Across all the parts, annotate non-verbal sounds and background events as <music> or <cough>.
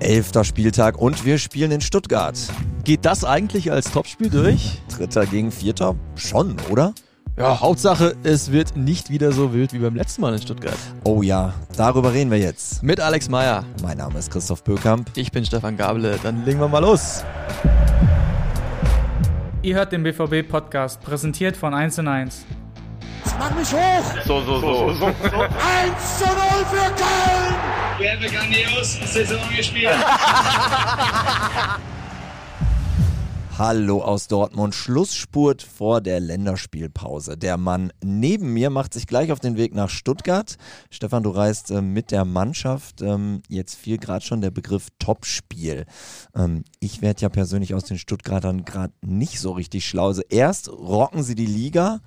Elfter Spieltag und wir spielen in Stuttgart. Geht das eigentlich als Topspiel durch? Dritter gegen Vierter? Schon, oder? Ja, Hauptsache, es wird nicht wieder so wild wie beim letzten Mal in Stuttgart. Oh ja, darüber reden wir jetzt. Mit Alex Meyer. Mein Name ist Christoph Bökamp. Ich bin Stefan Gabele. Dann legen wir mal los. Ihr hört den BVB-Podcast, präsentiert von 1 und 1. Jetzt mach mich hoch! So, so, so. so, so. 1 zu 0 für Köln! Wir haben eine grandiose Saison gespielt. <laughs> Hallo aus Dortmund. Schlussspurt vor der Länderspielpause. Der Mann neben mir macht sich gleich auf den Weg nach Stuttgart. Stefan, du reist äh, mit der Mannschaft. Ähm, jetzt fiel gerade schon der Begriff Topspiel. Ähm, ich werde ja persönlich aus den Stuttgartern gerade nicht so richtig schlau. Also erst rocken sie die Liga,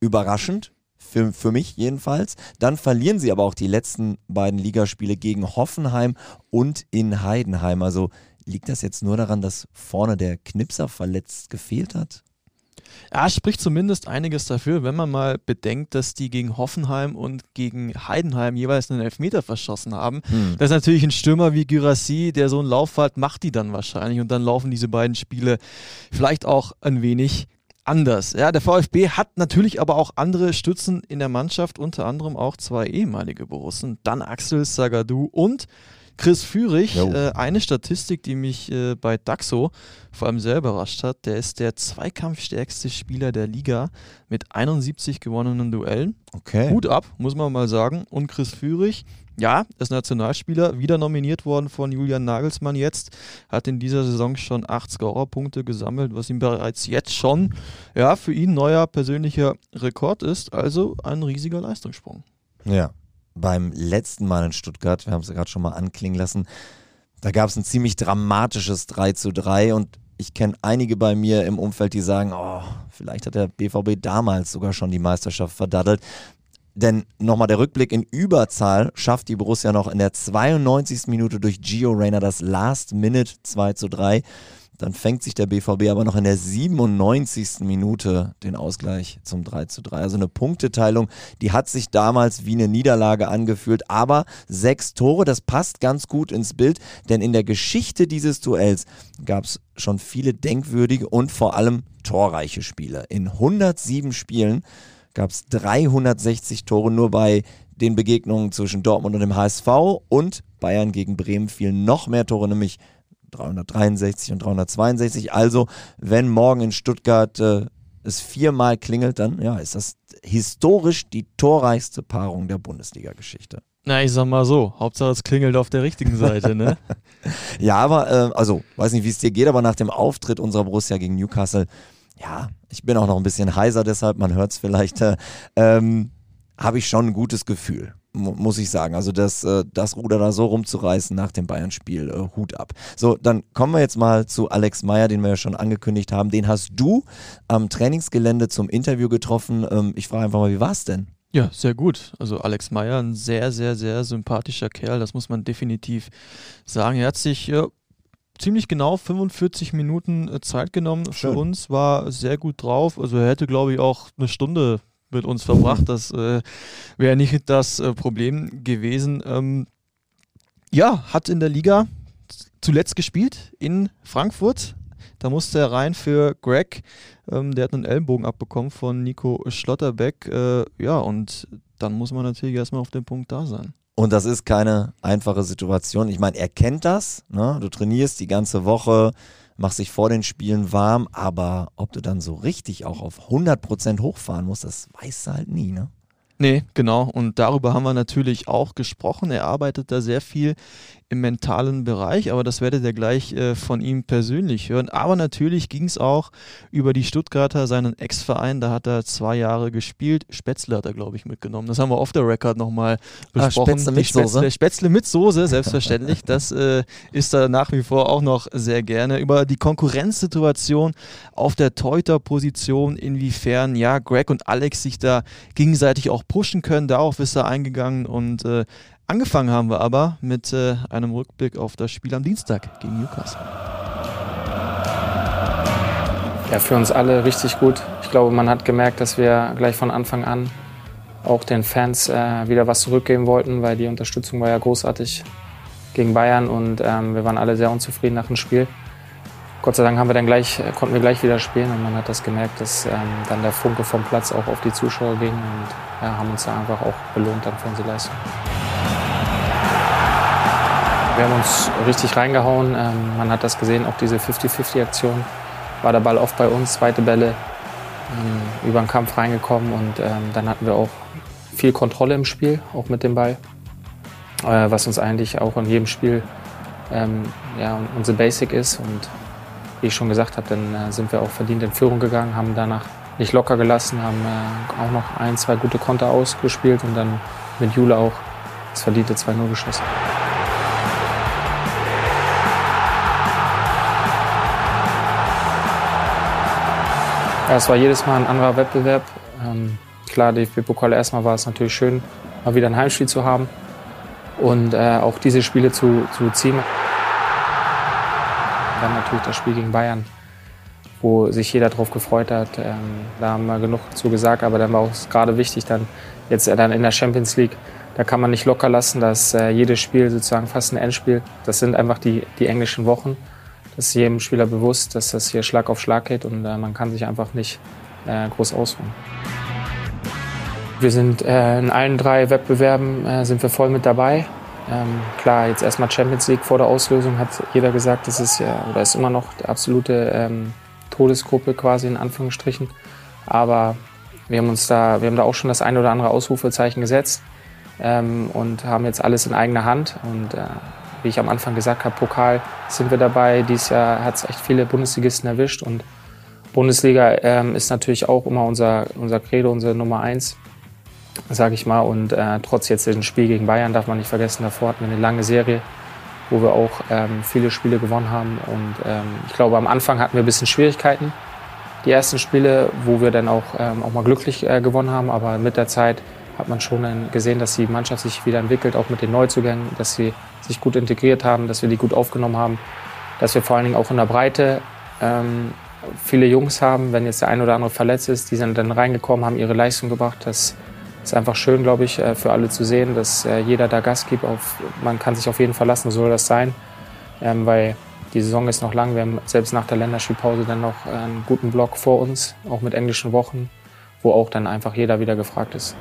überraschend, für, für mich jedenfalls. Dann verlieren sie aber auch die letzten beiden Ligaspiele gegen Hoffenheim und in Heidenheim. Also Liegt das jetzt nur daran, dass vorne der Knipser verletzt gefehlt hat? Ja, spricht zumindest einiges dafür, wenn man mal bedenkt, dass die gegen Hoffenheim und gegen Heidenheim jeweils einen Elfmeter verschossen haben. Hm. Das ist natürlich ein Stürmer wie Gyrassi, der so einen Lauf hat, macht die dann wahrscheinlich und dann laufen diese beiden Spiele vielleicht auch ein wenig anders. Ja, der VfB hat natürlich aber auch andere Stützen in der Mannschaft, unter anderem auch zwei ehemalige Borussen, dann Axel Sagadou und Chris Führig, äh, eine Statistik, die mich äh, bei Daxo vor allem sehr überrascht hat, der ist der zweikampfstärkste Spieler der Liga mit 71 gewonnenen Duellen. Okay. Hut ab, muss man mal sagen. Und Chris Führig, ja, ist Nationalspieler, wieder nominiert worden von Julian Nagelsmann jetzt, hat in dieser Saison schon acht Scorerpunkte gesammelt, was ihm bereits jetzt schon, ja, für ihn neuer persönlicher Rekord ist. Also ein riesiger Leistungssprung. Ja, beim letzten Mal in Stuttgart, wir haben es ja gerade schon mal anklingen lassen, da gab es ein ziemlich dramatisches 3 zu 3 und ich kenne einige bei mir im Umfeld, die sagen, oh, vielleicht hat der BVB damals sogar schon die Meisterschaft verdaddelt. Denn nochmal der Rückblick in Überzahl schafft die Borussia noch in der 92. Minute durch Gio Reyna das Last Minute 2 zu 3. Dann fängt sich der BVB aber noch in der 97. Minute den Ausgleich zum 3 zu 3. Also eine Punkteteilung, die hat sich damals wie eine Niederlage angefühlt. Aber sechs Tore, das passt ganz gut ins Bild, denn in der Geschichte dieses Duells gab es schon viele denkwürdige und vor allem torreiche Spiele. In 107 Spielen gab es 360 Tore nur bei den Begegnungen zwischen Dortmund und dem HSV und Bayern gegen Bremen fielen noch mehr Tore, nämlich 363 und 362. Also, wenn morgen in Stuttgart äh, es viermal klingelt, dann ja, ist das historisch die torreichste Paarung der Bundesliga-Geschichte. Na, ich sag mal so, Hauptsache es klingelt auf der richtigen Seite, ne? <laughs> ja, aber, äh, also, weiß nicht, wie es dir geht, aber nach dem Auftritt unserer Borussia gegen Newcastle, ja, ich bin auch noch ein bisschen heiser, deshalb, man hört es vielleicht, äh, ähm, habe ich schon ein gutes Gefühl muss ich sagen. Also das, äh, das Ruder da so rumzureißen nach dem Bayern-Spiel, äh, Hut ab. So, dann kommen wir jetzt mal zu Alex Meyer, den wir ja schon angekündigt haben. Den hast du am Trainingsgelände zum Interview getroffen. Ähm, ich frage einfach mal, wie war es denn? Ja, sehr gut. Also Alex Meyer, ein sehr, sehr, sehr sympathischer Kerl, das muss man definitiv sagen. Er hat sich äh, ziemlich genau 45 Minuten äh, Zeit genommen Schön. für uns, war sehr gut drauf. Also er hätte, glaube ich, auch eine Stunde mit uns verbracht. Das äh, wäre nicht das äh, Problem gewesen. Ähm, ja, hat in der Liga zuletzt gespielt in Frankfurt. Da musste er rein für Greg. Ähm, der hat einen Ellenbogen abbekommen von Nico Schlotterbeck. Äh, ja, und dann muss man natürlich erstmal auf dem Punkt da sein. Und das ist keine einfache Situation. Ich meine, er kennt das. Ne? Du trainierst die ganze Woche, machst dich vor den Spielen warm, aber ob du dann so richtig auch auf 100% hochfahren musst, das weißt du halt nie, ne? Nee, genau. Und darüber haben wir natürlich auch gesprochen. Er arbeitet da sehr viel im mentalen Bereich, aber das werdet ihr gleich äh, von ihm persönlich hören. Aber natürlich ging es auch über die Stuttgarter, seinen Ex-Verein, da hat er zwei Jahre gespielt. Spätzle hat er, glaube ich, mitgenommen. Das haben wir off the record nochmal ah, besprochen. Ah, Spätzle mit Soße? Spätzle mit Soße, selbstverständlich. das äh, ist er nach wie vor auch noch sehr gerne. Über die Konkurrenzsituation auf der Teuter-Position, inwiefern ja Greg und Alex sich da gegenseitig auch pushen können, darauf ist er eingegangen und äh, Angefangen haben wir aber mit äh, einem Rückblick auf das Spiel am Dienstag gegen Newcastle. Ja, für uns alle richtig gut. Ich glaube, man hat gemerkt, dass wir gleich von Anfang an auch den Fans äh, wieder was zurückgeben wollten, weil die Unterstützung war ja großartig gegen Bayern und ähm, wir waren alle sehr unzufrieden nach dem Spiel. Gott sei Dank haben wir dann gleich, äh, konnten wir gleich wieder spielen und man hat das gemerkt, dass ähm, dann der Funke vom Platz auch auf die Zuschauer ging und ja, haben uns da einfach auch belohnt dann für unsere Leistung. Wir haben uns richtig reingehauen. Ähm, man hat das gesehen, auch diese 50-50-Aktion war der Ball oft bei uns, zweite Bälle ähm, über den Kampf reingekommen und ähm, dann hatten wir auch viel Kontrolle im Spiel, auch mit dem Ball, äh, was uns eigentlich auch in jedem Spiel ja, unsere Basic ist und wie ich schon gesagt habe, dann äh, sind wir auch verdient in Führung gegangen, haben danach nicht locker gelassen, haben äh, auch noch ein, zwei gute Konter ausgespielt und dann mit Jule auch das verdiente 2-0 geschossen. Ja, es war jedes Mal ein anderer Wettbewerb. Ähm, klar, DFB-Pokal erstmal war es natürlich schön, mal wieder ein Heimspiel zu haben und äh, auch diese Spiele zu, zu ziehen. Dann natürlich das Spiel gegen Bayern, wo sich jeder darauf gefreut hat. Ähm, da haben wir genug zu gesagt, aber dann war auch gerade wichtig, dann jetzt äh, dann in der Champions League, da kann man nicht locker lassen, dass äh, jedes Spiel sozusagen fast ein Endspiel. Das sind einfach die, die englischen Wochen. Das ist jedem Spieler bewusst, dass das hier Schlag auf Schlag geht und äh, man kann sich einfach nicht äh, groß ausruhen. Wir sind äh, in allen drei Wettbewerben äh, sind wir voll mit dabei. Ähm, klar, jetzt erstmal Champions League vor der Auslösung hat jeder gesagt, das ist ja oder ist immer noch die absolute ähm, Todesgruppe quasi in Anführungsstrichen. Aber wir haben uns da, wir haben da auch schon das eine oder andere Ausrufezeichen gesetzt ähm, und haben jetzt alles in eigener Hand. Und äh, wie ich am Anfang gesagt habe, Pokal sind wir dabei. Dieses Jahr hat es echt viele Bundesligisten erwischt und Bundesliga ähm, ist natürlich auch immer unser, unser Credo, unsere Nummer eins sage ich mal. Und äh, trotz jetzt dem Spiel gegen Bayern darf man nicht vergessen, davor hatten wir eine lange Serie, wo wir auch ähm, viele Spiele gewonnen haben. Und ähm, ich glaube, am Anfang hatten wir ein bisschen Schwierigkeiten, die ersten Spiele, wo wir dann auch, ähm, auch mal glücklich äh, gewonnen haben. Aber mit der Zeit hat man schon gesehen, dass die Mannschaft sich wieder entwickelt, auch mit den Neuzugängen, dass sie sich gut integriert haben, dass wir die gut aufgenommen haben, dass wir vor allen Dingen auch in der Breite ähm, viele Jungs haben, wenn jetzt der ein oder andere verletzt ist, die sind dann reingekommen, haben ihre Leistung gebracht. Das ist einfach schön, glaube ich, äh, für alle zu sehen, dass äh, jeder da Gas gibt. Auf, man kann sich auf jeden verlassen, so soll das sein. Ähm, weil die Saison ist noch lang. Wir haben selbst nach der Länderspielpause dann noch einen guten Block vor uns, auch mit englischen Wochen, wo auch dann einfach jeder wieder gefragt ist.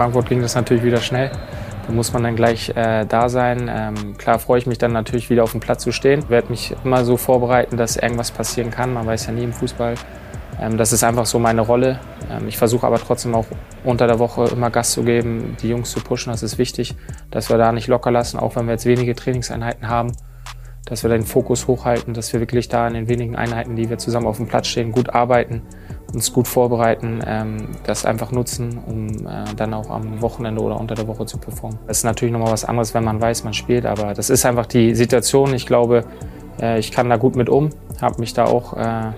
Frankfurt ging das natürlich wieder schnell. Da muss man dann gleich äh, da sein. Ähm, klar freue ich mich dann natürlich wieder auf dem Platz zu stehen. Ich werde mich immer so vorbereiten, dass irgendwas passieren kann. Man weiß ja nie im Fußball. Ähm, das ist einfach so meine Rolle. Ähm, ich versuche aber trotzdem auch unter der Woche immer Gas zu geben, die Jungs zu pushen. Das ist wichtig, dass wir da nicht locker lassen, auch wenn wir jetzt wenige Trainingseinheiten haben dass wir den Fokus hochhalten, dass wir wirklich da in den wenigen Einheiten, die wir zusammen auf dem Platz stehen, gut arbeiten, uns gut vorbereiten, ähm, das einfach nutzen, um äh, dann auch am Wochenende oder unter der Woche zu performen. Das ist natürlich nochmal was anderes, wenn man weiß, man spielt, aber das ist einfach die Situation. Ich glaube, äh, ich kann da gut mit um, habe mich da auch äh,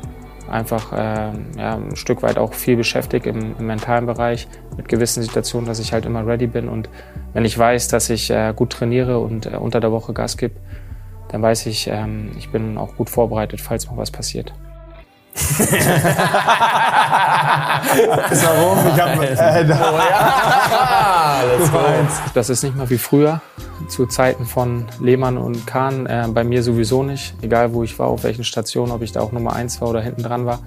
einfach äh, ja, ein Stück weit auch viel beschäftigt im, im, mentalen Bereich mit gewissen Situationen, dass ich halt immer ready bin und wenn ich weiß, dass ich äh, gut trainiere und äh, unter der Woche Gas gebe, dann weiß ich, ähm, ich bin auch gut vorbereitet, falls noch was passiert. Warum? Ich hab, äh, oh, ja. das, ist nicht mal wie früher, zu Zeiten von Lehmann und Kahn. Äh, bei mir sowieso nicht. Egal wo ich war, auf welchen Stationen, ob ich da auch Nummer eins war oder hinten dran war.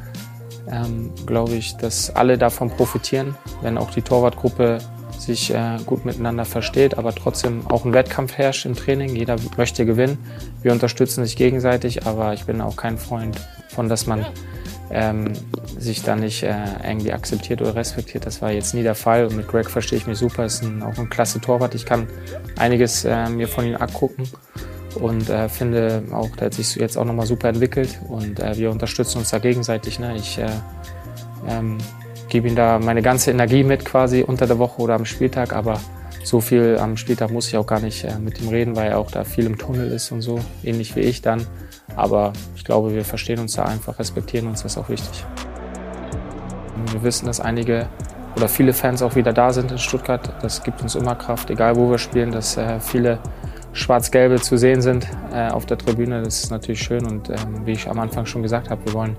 Ähm, Glaube ich, dass alle davon profitieren, wenn auch die Torwartgruppe sich äh, gut miteinander versteht, aber trotzdem auch ein Wettkampf herrscht im Training. Jeder möchte gewinnen. Wir unterstützen sich gegenseitig, aber ich bin auch kein Freund von, dass man ähm, sich da nicht äh, irgendwie akzeptiert oder respektiert. Das war jetzt nie der Fall. Und mit Greg verstehe ich mich super. Ist ein, auch ein klasse Torwart. Ich kann einiges äh, mir von ihm abgucken und äh, finde auch, der hat sich jetzt auch nochmal super entwickelt und äh, wir unterstützen uns da gegenseitig. Ne? Ich äh, ähm, gebe ihm da meine ganze Energie mit quasi unter der Woche oder am Spieltag, aber so viel am Spieltag muss ich auch gar nicht äh, mit ihm reden, weil er auch da viel im Tunnel ist und so, ähnlich wie ich dann. Aber ich glaube, wir verstehen uns da einfach, respektieren uns, das ist auch wichtig. Wir wissen, dass einige oder viele Fans auch wieder da sind in Stuttgart. Das gibt uns immer Kraft, egal wo wir spielen, dass äh, viele Schwarz-Gelbe zu sehen sind äh, auf der Tribüne. Das ist natürlich schön und ähm, wie ich am Anfang schon gesagt habe, wir wollen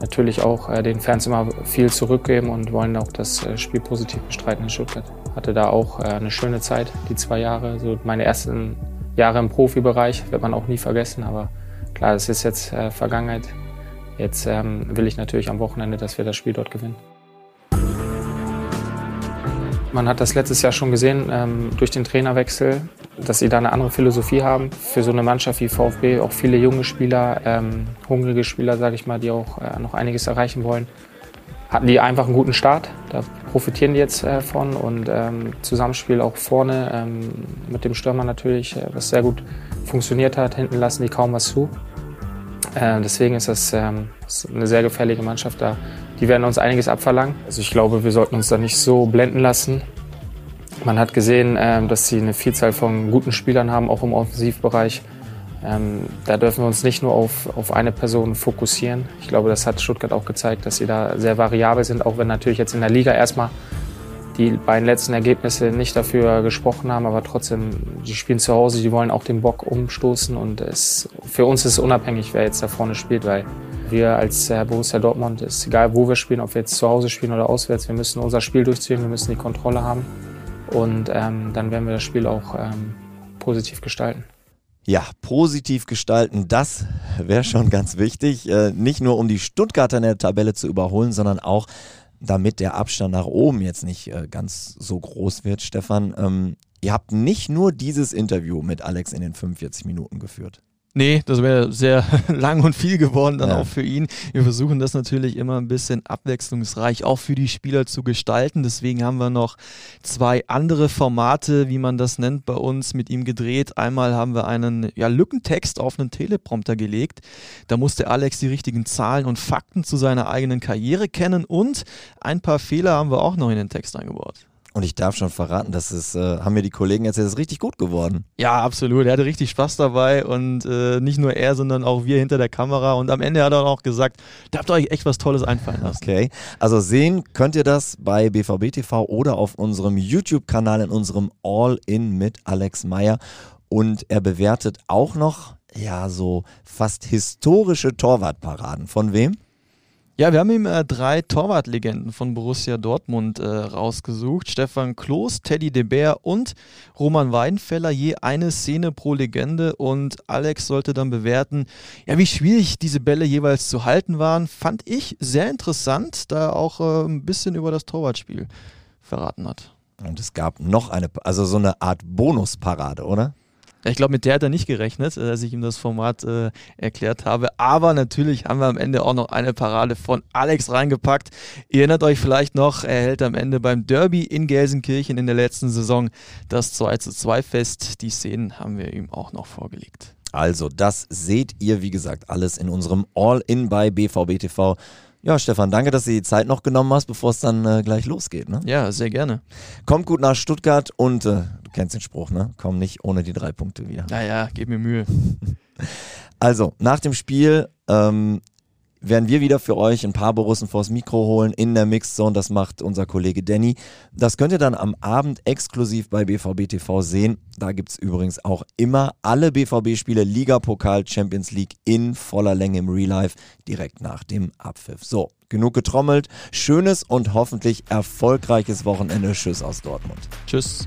natürlich auch äh, den Fans immer viel zurückgeben und wollen auch das äh, Spiel positiv bestreiten in Stuttgart. Hatte da auch äh, eine schöne Zeit, die zwei Jahre, so meine ersten Jahre im Profibereich, wird man auch nie vergessen, aber klar, das ist jetzt äh, Vergangenheit. Jetzt ähm, will ich natürlich am Wochenende, dass wir das Spiel dort gewinnen. Man hat das letztes Jahr schon gesehen ähm, durch den Trainerwechsel, dass sie da eine andere Philosophie haben. Für so eine Mannschaft wie VfB auch viele junge Spieler, ähm, hungrige Spieler, sage ich mal, die auch äh, noch einiges erreichen wollen. Hatten die einfach einen guten Start, da profitieren die jetzt äh, von und ähm, Zusammenspiel auch vorne ähm, mit dem Stürmer natürlich, äh, was sehr gut funktioniert hat. Hinten lassen die kaum was zu. Äh, deswegen ist das, ähm, eine sehr gefährliche Mannschaft da. Die werden uns einiges abverlangen. Also ich glaube, wir sollten uns da nicht so blenden lassen. Man hat gesehen, ähm, dass sie eine Vielzahl von guten Spielern haben, auch im Offensivbereich. Ähm, da dürfen wir uns nicht nur auf, auf eine Person fokussieren. Ich glaube, das hat Stuttgart auch gezeigt, dass sie da sehr variabel sind, auch wenn natürlich jetzt in der Liga erstmal die beiden letzten Ergebnisse nicht dafür gesprochen haben, aber trotzdem, die spielen zu Hause, die wollen auch den Bock umstoßen und es, für uns ist es unabhängig, wer jetzt da vorne spielt, weil wir als äh, Borussia Dortmund, ist egal wo wir spielen, ob wir jetzt zu Hause spielen oder auswärts, wir müssen unser Spiel durchziehen, wir müssen die Kontrolle haben und ähm, dann werden wir das Spiel auch ähm, positiv gestalten. Ja, positiv gestalten, das wäre schon ganz wichtig. Äh, nicht nur um die Stuttgarter in der Tabelle zu überholen, sondern auch damit der Abstand nach oben jetzt nicht äh, ganz so groß wird, Stefan. Ähm, ihr habt nicht nur dieses Interview mit Alex in den 45 Minuten geführt. Nee, das wäre sehr <laughs> lang und viel geworden dann ja. auch für ihn. Wir versuchen das natürlich immer ein bisschen abwechslungsreich auch für die Spieler zu gestalten. Deswegen haben wir noch zwei andere Formate, wie man das nennt, bei uns mit ihm gedreht. Einmal haben wir einen ja, Lückentext auf einen Teleprompter gelegt. Da musste Alex die richtigen Zahlen und Fakten zu seiner eigenen Karriere kennen und ein paar Fehler haben wir auch noch in den Text eingebaut. Und ich darf schon verraten, das ist, äh, haben mir die Kollegen erzählt, das ist richtig gut geworden. Ja, absolut. Er hatte richtig Spaß dabei und äh, nicht nur er, sondern auch wir hinter der Kamera. Und am Ende hat er auch gesagt, da habt ihr euch echt was Tolles einfallen lassen. Okay, also sehen könnt ihr das bei BVB TV oder auf unserem YouTube-Kanal in unserem All-In mit Alex Meyer. Und er bewertet auch noch, ja, so fast historische Torwartparaden. Von wem? Ja, wir haben ihm äh, drei Torwartlegenden von Borussia Dortmund äh, rausgesucht. Stefan Kloß, Teddy de Beer und Roman Weidenfeller. Je eine Szene pro Legende. Und Alex sollte dann bewerten, ja, wie schwierig diese Bälle jeweils zu halten waren. Fand ich sehr interessant, da er auch äh, ein bisschen über das Torwartspiel verraten hat. Und es gab noch eine, also so eine Art Bonusparade, oder? Ich glaube, mit der hat er nicht gerechnet, als ich ihm das Format äh, erklärt habe. Aber natürlich haben wir am Ende auch noch eine Parade von Alex reingepackt. Ihr erinnert euch vielleicht noch, er hält am Ende beim Derby in Gelsenkirchen in der letzten Saison das 2 zu 2 fest. Die Szenen haben wir ihm auch noch vorgelegt. Also, das seht ihr, wie gesagt, alles in unserem All-In bei BVB TV. Ja, Stefan, danke, dass du die Zeit noch genommen hast, bevor es dann äh, gleich losgeht. Ne? Ja, sehr gerne. Kommt gut nach Stuttgart und äh, kennst den Spruch, ne? Komm nicht ohne die drei Punkte wieder. Naja, gib mir Mühe. <laughs> Also, nach dem Spiel ähm, werden wir wieder für euch ein paar Borussen vors Mikro holen in der Mixzone. Das macht unser Kollege Danny. Das könnt ihr dann am Abend exklusiv bei BVB TV sehen. Da gibt es übrigens auch immer alle BVB-Spiele, Liga, Pokal, Champions League in voller Länge im Real Life direkt nach dem Abpfiff. So, genug getrommelt. Schönes und hoffentlich erfolgreiches Wochenende. Tschüss aus Dortmund. Tschüss.